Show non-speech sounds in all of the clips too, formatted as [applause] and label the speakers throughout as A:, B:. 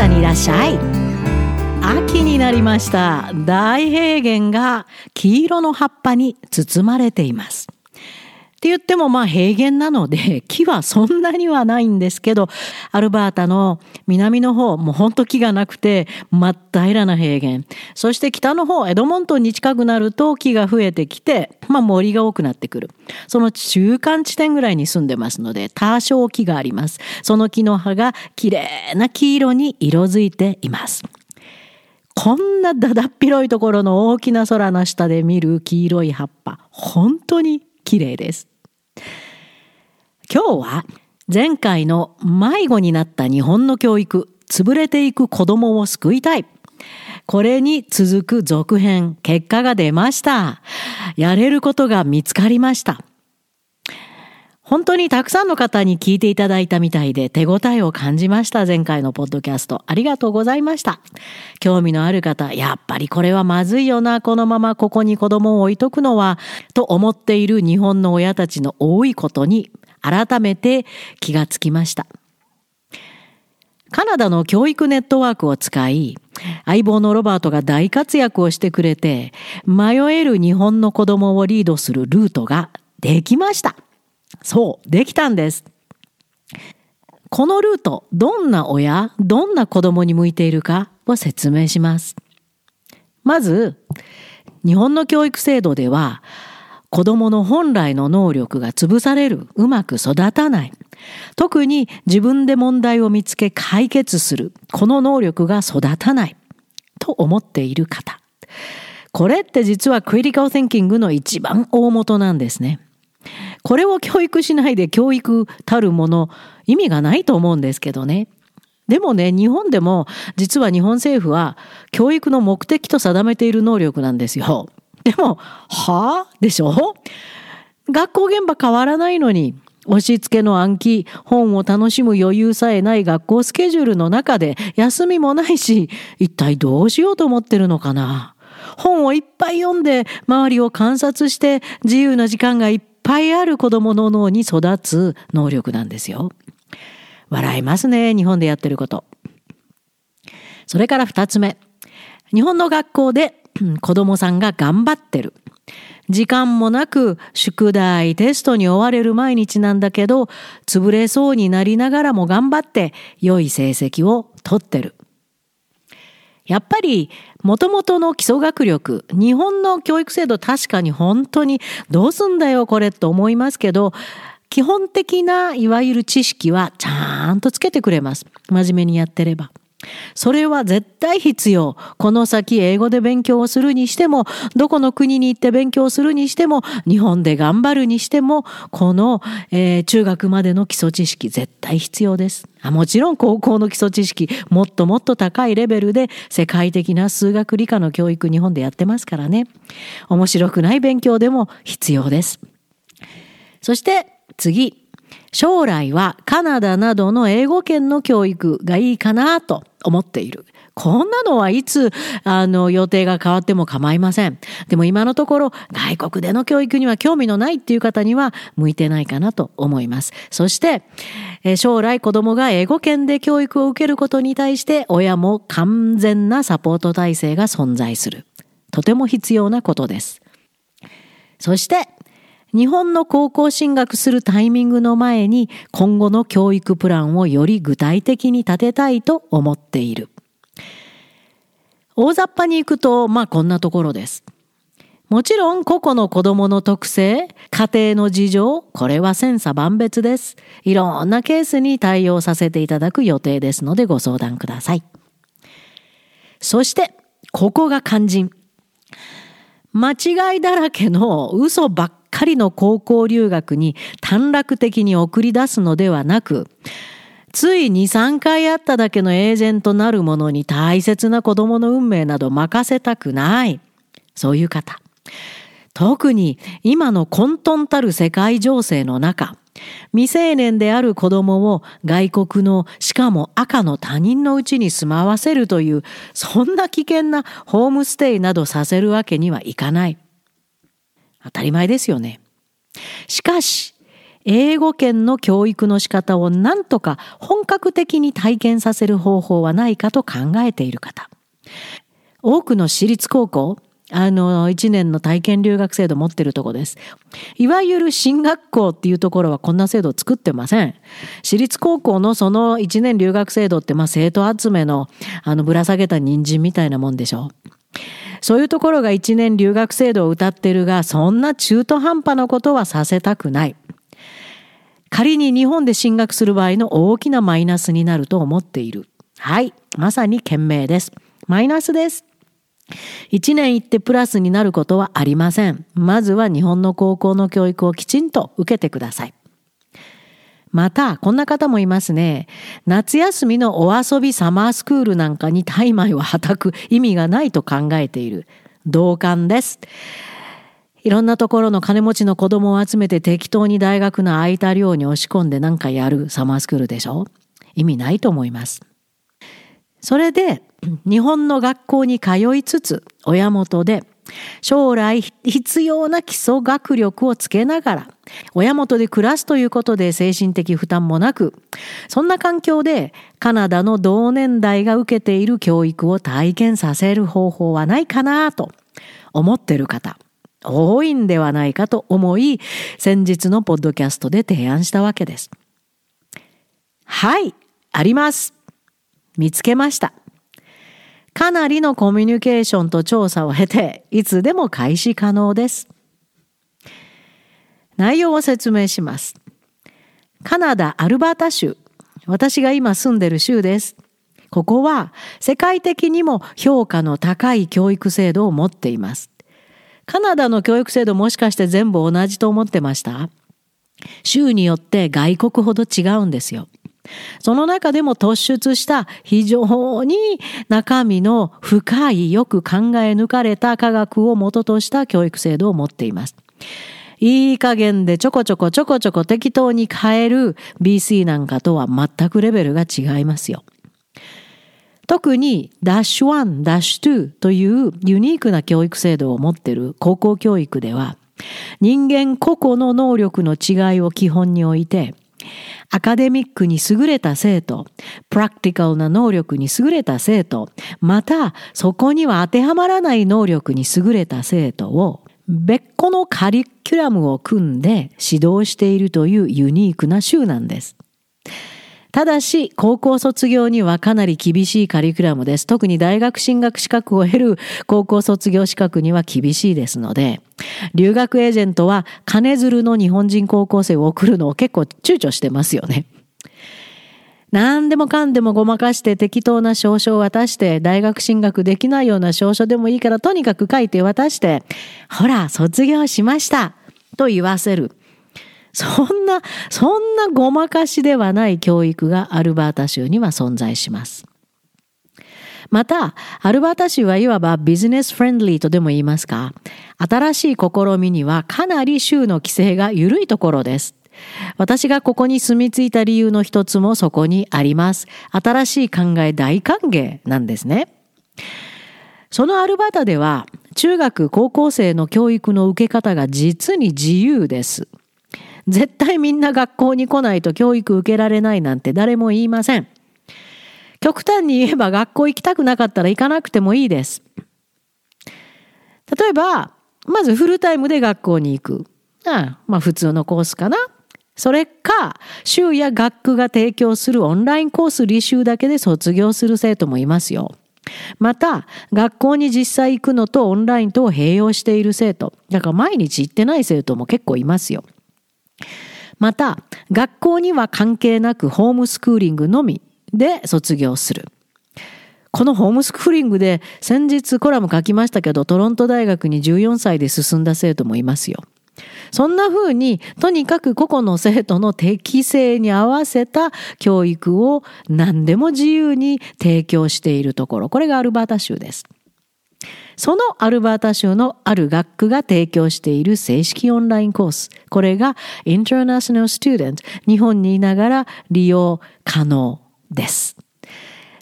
A: ダにいらっしゃい。秋になりました。大平原が黄色の葉っぱに包まれています。って言ってもまあ平原なので [laughs] 木はそんなにはないんですけどアルバータの南の方もうほんと木がなくて真っ平らな平原。そして北の方エドモントンに近くなると木が増えてきてまあ森が多くなってくる。その中間地点ぐらいに住んでますので多少木があります。その木の葉がきれいな黄色に色づいています。こんなだだっ広いところの大きな空の下で見る黄色い葉っぱ本当に綺麗です。今日は前回の迷子になった日本の教育、潰れていく子供を救いたい。これに続く続編、結果が出ました。やれることが見つかりました。本当にたくさんの方に聞いていただいたみたいで手応えを感じました。前回のポッドキャスト。ありがとうございました。興味のある方、やっぱりこれはまずいよな。このままここに子供を置いとくのは、と思っている日本の親たちの多いことに改めて気がつきました。カナダの教育ネットワークを使い、相棒のロバートが大活躍をしてくれて、迷える日本の子供をリードするルートができました。そう、できたんです。このルート、どんな親、どんな子供に向いているかを説明します。まず、日本の教育制度では、子供の本来の能力が潰される、うまく育たない。特に自分で問題を見つけ解決する、この能力が育たない。と思っている方。これって実はクリティカル・テンキングの一番大元なんですね。これを教育しないで教育たるもの意味がないと思うんですけどね。でもね、日本でも実は日本政府は教育の目的と定めている能力なんですよ。でも、はあ？でしょ？学校現場変わらないのに、押し付けの暗記、本を楽しむ余裕さえない学校スケジュールの中で休みもないし、一体どうしようと思ってるのかな？本をいっぱい読んで周りを観察して自由な時間がいっぱいある子供の脳に育つ能力なんですよ。笑いますね、日本でやってること。それから二つ目。日本の学校で子供さんが頑張ってる。時間もなく宿題、テストに追われる毎日なんだけど、潰れそうになりながらも頑張って良い成績を取ってる。やっぱり、もともとの基礎学力、日本の教育制度確かに本当にどうすんだよこれと思いますけど、基本的ないわゆる知識はちゃんとつけてくれます。真面目にやってれば。それは絶対必要。この先英語で勉強をするにしても、どこの国に行って勉強するにしても、日本で頑張るにしても、この、えー、中学までの基礎知識絶対必要です。あもちろん高校の基礎知識、もっともっと高いレベルで世界的な数学理科の教育日本でやってますからね。面白くない勉強でも必要です。そして次。将来はカナダなどの英語圏の教育がいいかなと思っている。こんなのはいつ、あの、予定が変わっても構いません。でも今のところ、外国での教育には興味のないっていう方には向いてないかなと思います。そして、将来子供が英語圏で教育を受けることに対して親も完全なサポート体制が存在する。とても必要なことです。そして、日本の高校進学するタイミングの前に今後の教育プランをより具体的に立てたいと思っている。大雑把に行くと、まあこんなところです。もちろん個々の子供の特性、家庭の事情、これは千差万別です。いろんなケースに対応させていただく予定ですのでご相談ください。そして、ここが肝心。間違いだらけの嘘ばっかりの高校留学に短絡的に送り出すのではなく、つい2、3回会っただけのエージェントなるものに大切な子供の運命など任せたくない。そういう方。特に今の混沌たる世界情勢の中、未成年である子供を外国のしかも赤の他人のうちに住まわせるというそんな危険なホームステイなどさせるわけにはいかない。当たり前ですよね。しかし、英語圏の教育の仕方を何とか本格的に体験させる方法はないかと考えている方。多くの私立高校、あの、一年の体験留学制度持ってるとこです。いわゆる進学校っていうところはこんな制度を作ってません。私立高校のその一年留学制度って、まあ、生徒集めの、あの、ぶら下げた人参みたいなもんでしょう。そういうところが一年留学制度を謳ってるが、そんな中途半端なことはさせたくない。仮に日本で進学する場合の大きなマイナスになると思っている。はい。まさに賢明です。マイナスです。一年行ってプラスになることはありません。まずは日本の高校の教育をきちんと受けてください。また、こんな方もいますね。夏休みのお遊びサマースクールなんかに大枚をはたく意味がないと考えている。同感です。いろんなところの金持ちの子供を集めて適当に大学の空いた寮に押し込んでなんかやるサマースクールでしょ？意味ないと思います。それで、日本の学校に通いつつ、親元で将来必要な基礎学力をつけながら、親元で暮らすということで精神的負担もなく、そんな環境でカナダの同年代が受けている教育を体験させる方法はないかなと思ってる方。多いんではないかと思い、先日のポッドキャストで提案したわけです。はい、あります。見つけました。かなりのコミュニケーションと調査を経て、いつでも開始可能です。内容を説明します。カナダ・アルバータ州。私が今住んでる州です。ここは世界的にも評価の高い教育制度を持っています。カナダの教育制度もしかして全部同じと思ってました？州によって外国ほど違うんですよ。その中でも突出した非常に中身の深いよく考え抜かれた科学を元とした教育制度を持っています。いい加減でちょこちょこちょこちょこ適当に変える BC なんかとは全くレベルが違いますよ。特にダッシュ1、ダッシュ2というユニークな教育制度を持っている高校教育では、人間個々の能力の違いを基本に置いて、アカデミックに優れた生徒、プラクティカルな能力に優れた生徒、またそこには当てはまらない能力に優れた生徒を別個のカリキュラムを組んで指導しているというユニークな州なんです。ただし、高校卒業にはかなり厳しいカリキュラムです。特に大学進学資格を得る高校卒業資格には厳しいですので、留学エージェントは金づるの日本人高校生を送るのを結構躊躇してますよね。何でもかんでもごまかして適当な証書を渡して大学進学できないような証書でもいいからとにかく書いて渡してほら卒業しましたと言わせる。そんな、そんなごまかしではない教育がアルバータ州には存在します。また、アルバータ州はいわばビジネスフレンドリーとでも言いますか、新しい試みにはかなり州の規制が緩いところです。私がここに住み着いた理由の一つもそこにあります。新しい考え大歓迎なんですね。そのアルバータでは、中学高校生の教育の受け方が実に自由です。絶対みんな学校に来ないと教育受けられないなんて誰も言いません。極端に言えば学校行きたくなかったら行かなくてもいいです。例えば、まずフルタイムで学校に行く。あまあ普通のコースかな。それか、州や学区が提供するオンラインコース履修だけで卒業する生徒もいますよ。また、学校に実際行くのとオンラインとを併用している生徒。だから毎日行ってない生徒も結構いますよ。また、学校には関係なくホームスクーリングのみで卒業する。このホームスクーリングで先日コラム書きましたけど、トロント大学に14歳で進んだ生徒もいますよ。そんな風に、とにかく個々の生徒の適性に合わせた教育を何でも自由に提供しているところ。これがアルバータ州です。そのアルバータ州のある学区が提供している正式オンラインコース。これが International Student 日本にいながら利用可能です。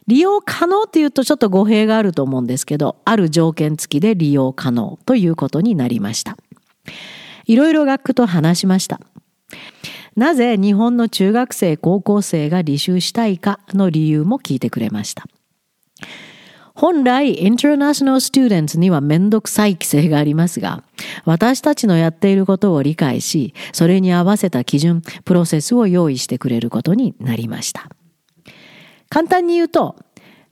A: 利用可能っていうとちょっと語弊があると思うんですけど、ある条件付きで利用可能ということになりました。いろいろ学区と話しました。なぜ日本の中学生、高校生が履修したいかの理由も聞いてくれました。本来、インターナショナルスチューデンツにはめんどくさい規制がありますが、私たちのやっていることを理解し、それに合わせた基準、プロセスを用意してくれることになりました。簡単に言うと、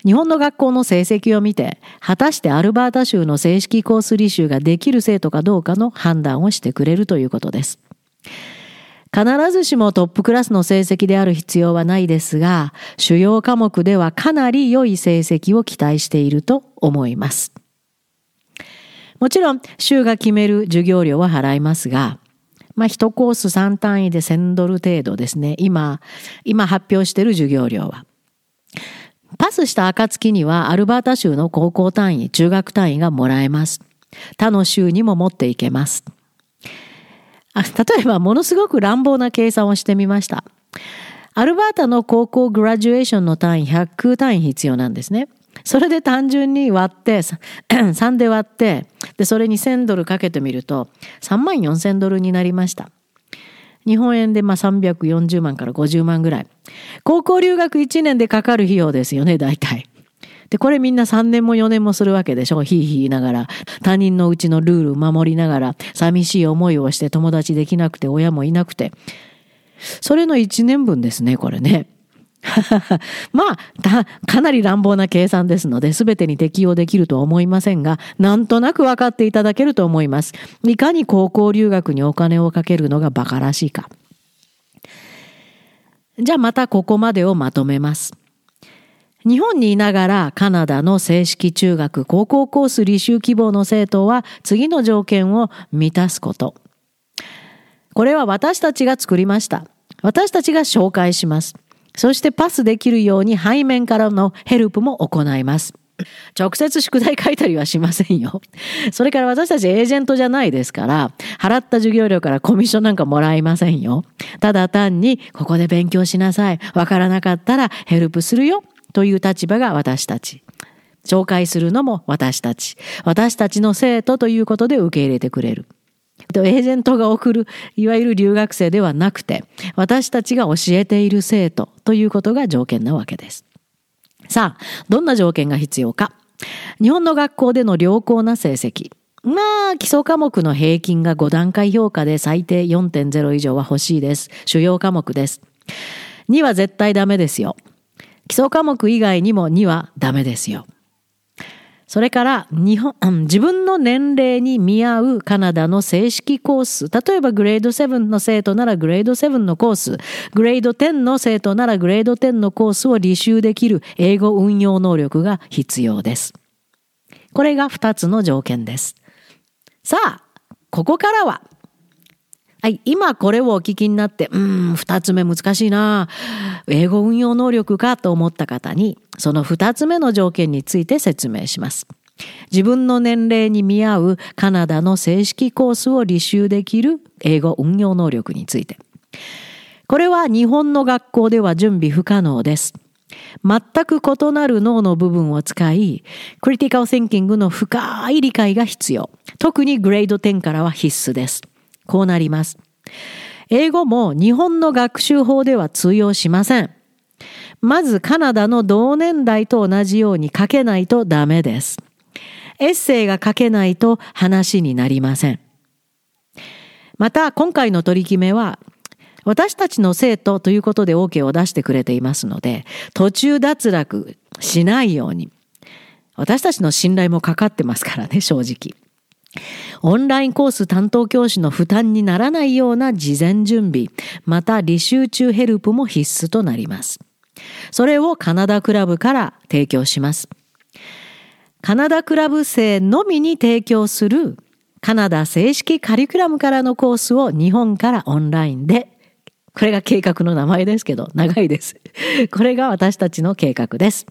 A: 日本の学校の成績を見て、果たしてアルバータ州の正式コース履修ができる生徒かどうかの判断をしてくれるということです。必ずしもトップクラスの成績である必要はないですが、主要科目ではかなり良い成績を期待していると思います。もちろん、州が決める授業料は払いますが、まあ、1コース3単位で1000ドル程度ですね。今、今発表している授業料は。パスした暁にはアルバータ州の高校単位、中学単位がもらえます。他の州にも持っていけます。例えばものすごく乱暴な計算をしてみました。アルバータの高校グラジュエーションの単位100単位必要なんですね。それで単純に割って、3 [coughs] で割って、で、それに1000ドルかけてみると、3万4000ドルになりました。日本円でまあ340万から50万ぐらい。高校留学1年でかかる費用ですよね、大体。で、これみんな3年も4年もするわけでしょ？ひいひい言いながら。他人のうちのルール守りながら、寂しい思いをして友達できなくて、親もいなくて。それの1年分ですね、これね。[laughs] まあ、かなり乱暴な計算ですので、全てに適用できるとは思いませんが、なんとなく分かっていただけると思います。いかに高校留学にお金をかけるのが馬鹿らしいか。じゃあまたここまでをまとめます。日本にいながらカナダの正式中学高校コース履修希望の生徒は次の条件を満たすこと。これは私たちが作りました。私たちが紹介します。そしてパスできるように背面からのヘルプも行います。直接宿題書いたりはしませんよ。それから私たちエージェントじゃないですから、払った授業料からコミッションなんかもらいませんよ。ただ単に、ここで勉強しなさい。わからなかったらヘルプするよ。という立場が私たち。紹介するのも私たち。私たちの生徒ということで受け入れてくれる。エージェントが送る、いわゆる留学生ではなくて、私たちが教えている生徒ということが条件なわけです。さあ、どんな条件が必要か。日本の学校での良好な成績。まあ、基礎科目の平均が5段階評価で最低4.0以上は欲しいです。主要科目です。2は絶対ダメですよ。基礎科目以外にも2はダメですよ。それから日本、自分の年齢に見合うカナダの正式コース。例えばグレード7の生徒ならグレード7のコース。グレード10の生徒ならグレード10のコースを履修できる英語運用能力が必要です。これが2つの条件です。さあ、ここからははい、今これをお聞きになって、うん、二つ目難しいな。英語運用能力かと思った方に、その二つ目の条件について説明します。自分の年齢に見合うカナダの正式コースを履修できる英語運用能力について。これは日本の学校では準備不可能です。全く異なる脳の部分を使い、クリティカル・シンキングの深い理解が必要。特にグレード10からは必須です。こうなります。英語も日本の学習法では通用しません。まずカナダの同年代と同じように書けないとダメです。エッセイが書けないと話になりません。また今回の取り決めは私たちの生徒ということで OK を出してくれていますので途中脱落しないように私たちの信頼もかかってますからね正直。オンラインコース担当教師の負担にならないような事前準備、また履修中ヘルプも必須となります。それをカナダクラブから提供します。カナダクラブ生のみに提供するカナダ正式カリキュラムからのコースを日本からオンラインで、これが計画の名前ですけど、長いです。これが私たちの計画です。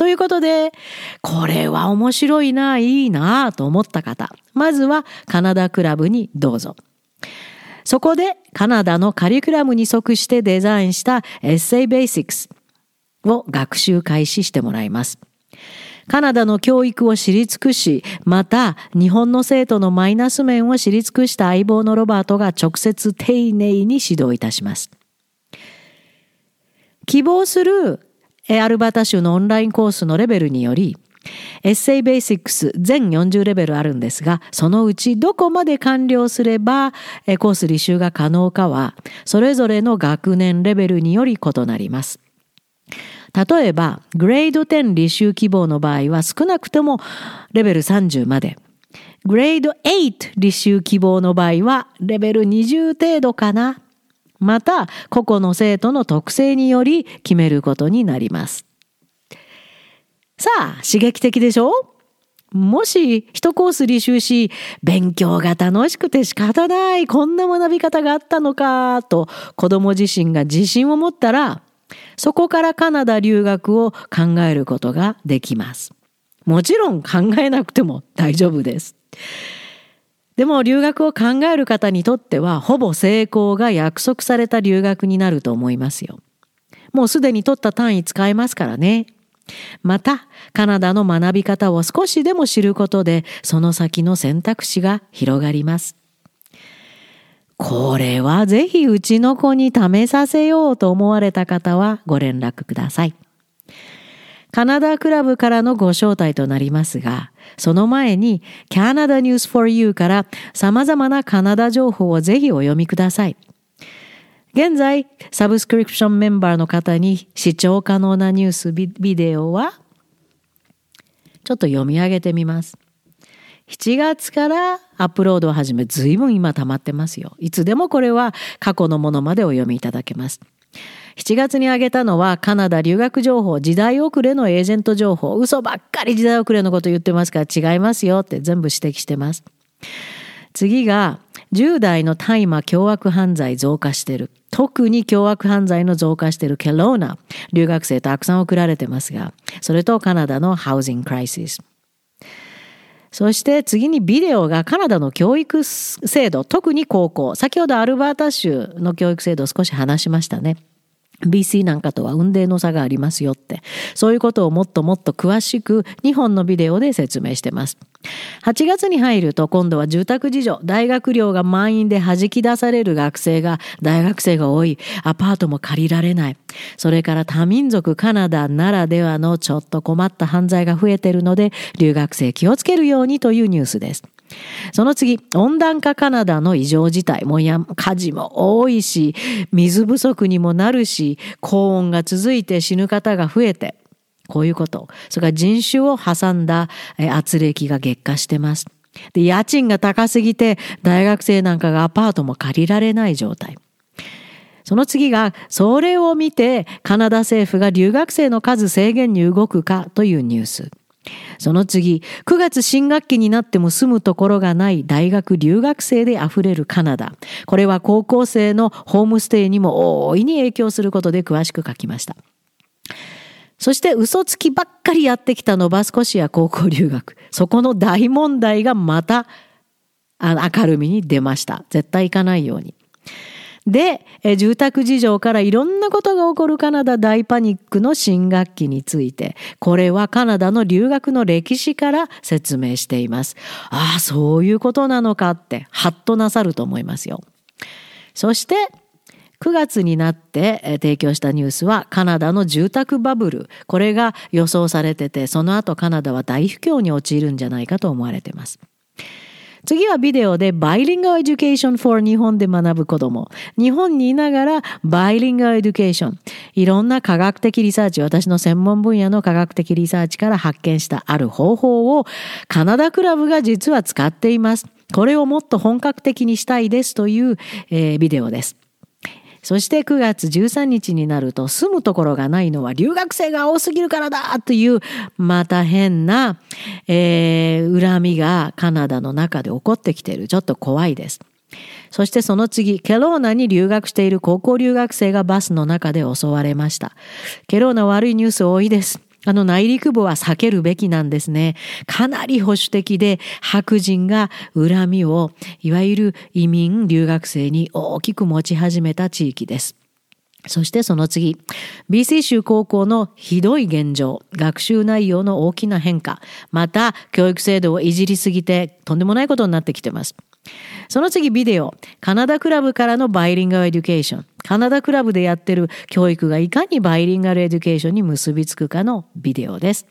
A: ということで、これは面白いな、いいなと思った方、まずはカナダクラブにどうぞ。そこでカナダのカリキュラムに即してデザインしたエッセイベーシックスを学習開始してもらいます。カナダの教育を知り尽くし、また日本の生徒のマイナス面を知り尽くした相棒のロバートが直接丁寧に指導いたします。希望するアルバータ州のオンラインコースのレベルにより、エッセイベーシックス全40レベルあるんですが、そのうちどこまで完了すればコース履修が可能かは、それぞれの学年レベルにより異なります。例えば、グレード10履修希望の場合は少なくともレベル30まで。グレード8履修希望の場合はレベル20程度かな。また、個々の生徒の特性により決めることになります。さあ、刺激的でしょ？もし一コース履修し、勉強が楽しくて仕方ない、こんな学び方があったのか、と子供自身が自信を持ったら、そこからカナダ留学を考えることができます。もちろん考えなくても大丈夫です。でも留学を考える方にとってはほぼ成功が約束された留学になると思いますよ。もうすでに取った単位使えますからね。また、カナダの学び方を少しでも知ることで、その先の選択肢が広がります。これはぜひうちの子に試させようと思われた方はご連絡ください。カナダクラブからのご招待となりますが、その前に Canada News for You から様々なカナダ情報をぜひお読みください。現在、サブスクリプションメンバーの方に視聴可能なニュースビデオは、ちょっと読み上げてみます。7月からアップロードを始め、随分今溜まってますよ。いつでもこれは過去のものまでお読みいただけます。7月に挙げたのはカナダ留学情報、時代遅れのエージェント情報、嘘ばっかり時代遅れのこと言ってますから違いますよって全部指摘してます。次が10代の大麻凶悪犯罪増加してる。特に凶悪犯罪の増加しているケローナ、留学生たくさん送られてますが、それとカナダのハウジングクライシス。そして次にビデオがカナダの教育制度、特に高校。先ほどアルバータ州の教育制度を少し話しましたね。BC なんかとは運命の差がありますよって。そういうことをもっともっと詳しく2本のビデオで説明してます。8月に入ると今度は住宅事情、大学寮が満員で弾き出される学生が、大学生が多い、アパートも借りられない。それから多民族カナダならではのちょっと困った犯罪が増えてるので、留学生気をつけるようにというニュースです。その次、温暖化カナダの異常事態。もや、火事も多いし、水不足にもなるし、高温が続いて死ぬ方が増えて、こういうこと。それから人種を挟んだ圧力が激化してます。で、家賃が高すぎて、大学生なんかがアパートも借りられない状態。その次が、それを見て、カナダ政府が留学生の数制限に動くかというニュース。その次、9月新学期になっても住むところがない大学留学生で溢れるカナダ。これは高校生のホームステイにも大いに影響することで詳しく書きました。そして嘘つきばっかりやってきたノバスコシア高校留学。そこの大問題がまた明るみに出ました。絶対行かないように。で、住宅事情からいろんなことが起こるカナダ大パニックの新学期について、これはカナダの留学の歴史から説明しています。ああ、そういうことなのかって、ハッとなさると思いますよ。そして、9月になって提供したニュースはカナダの住宅バブル。これが予想されてて、その後カナダは大不況に陥るんじゃないかと思われています。次はビデオでバイリンガルエデュケーション for 日本で学ぶ子供。日本にいながら bilingual education。いろんな科学的リサーチ、私の専門分野の科学的リサーチから発見したある方法をカナダクラブが実は使っています。これをもっと本格的にしたいですという、えー、ビデオです。そして9月13日になると住むところがないのは留学生が多すぎるからだというまた変な、えー、恨みがカナダの中で起こってきている。ちょっと怖いです。そしてその次、ケローナに留学している高校留学生がバスの中で襲われました。ケローナ悪いニュース多いです。あの内陸部は避けるべきなんですね。かなり保守的で白人が恨みをいわゆる移民留学生に大きく持ち始めた地域です。そしてその次、BC 州高校のひどい現状、学習内容の大きな変化、また教育制度をいじりすぎてとんでもないことになってきています。その次ビデオ、カナダクラブからの bilingual education。カナダクラブでやってる教育がいかに bilingual education に結びつくかのビデオです。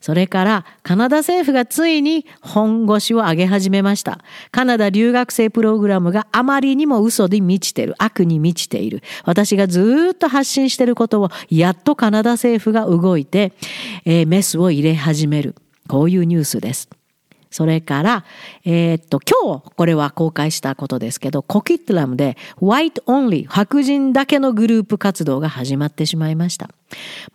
A: それからカナダ政府がついに本腰を上げ始めました。カナダ留学生プログラムがあまりにも嘘で満ちてる、悪に満ちている。私がずっと発信してることをやっとカナダ政府が動いて、えー、メスを入れ始める。こういうニュースです。それから、えー、っと、今日これは公開したことですけど、コキットラムで White Only 白人だけのグループ活動が始まってしまいました。も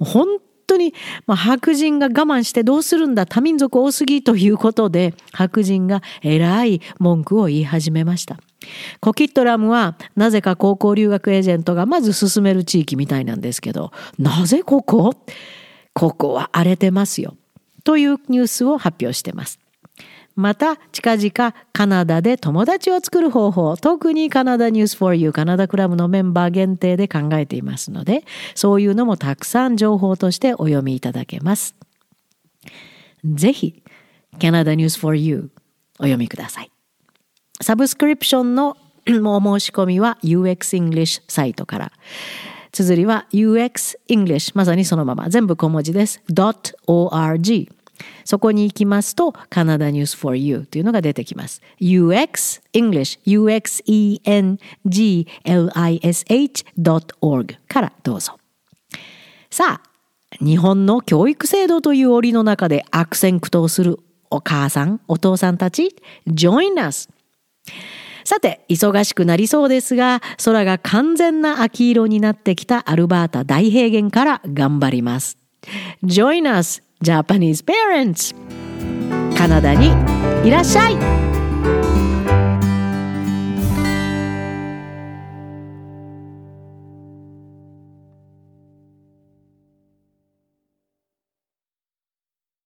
A: う本当に、まあ、白人が我慢してどうするんだ多民族多すぎということで白人が偉い文句を言い始めました。コキットラムはなぜか高校留学エージェントがまず進める地域みたいなんですけどなぜここ？ここは荒れてますよというニュースを発表してます。また近々カナダで友達を作る方法特にカナダニュース for you カナダクラブのメンバー限定で考えていますのでそういうのもたくさん情報としてお読みいただけます。ぜひカナダニュース for you お読みください。サブスクリプションの [clears throat] お申し込みは UX English サイトから。綴りは UX English まさにそのまま。全部小文字です .org そこに行きますと、カナダニュース for you というのが出てきます。UX English uxenglish.org からどうぞ。さあ、日本の教育制度という檻の中で悪戦苦闘するお母さん、お父さんたち、join us! さて、忙しくなりそうですが、空が完全な秋色になってきたアルバータ大平原から頑張ります。Join us! Japanese parents カナダにいらっしゃい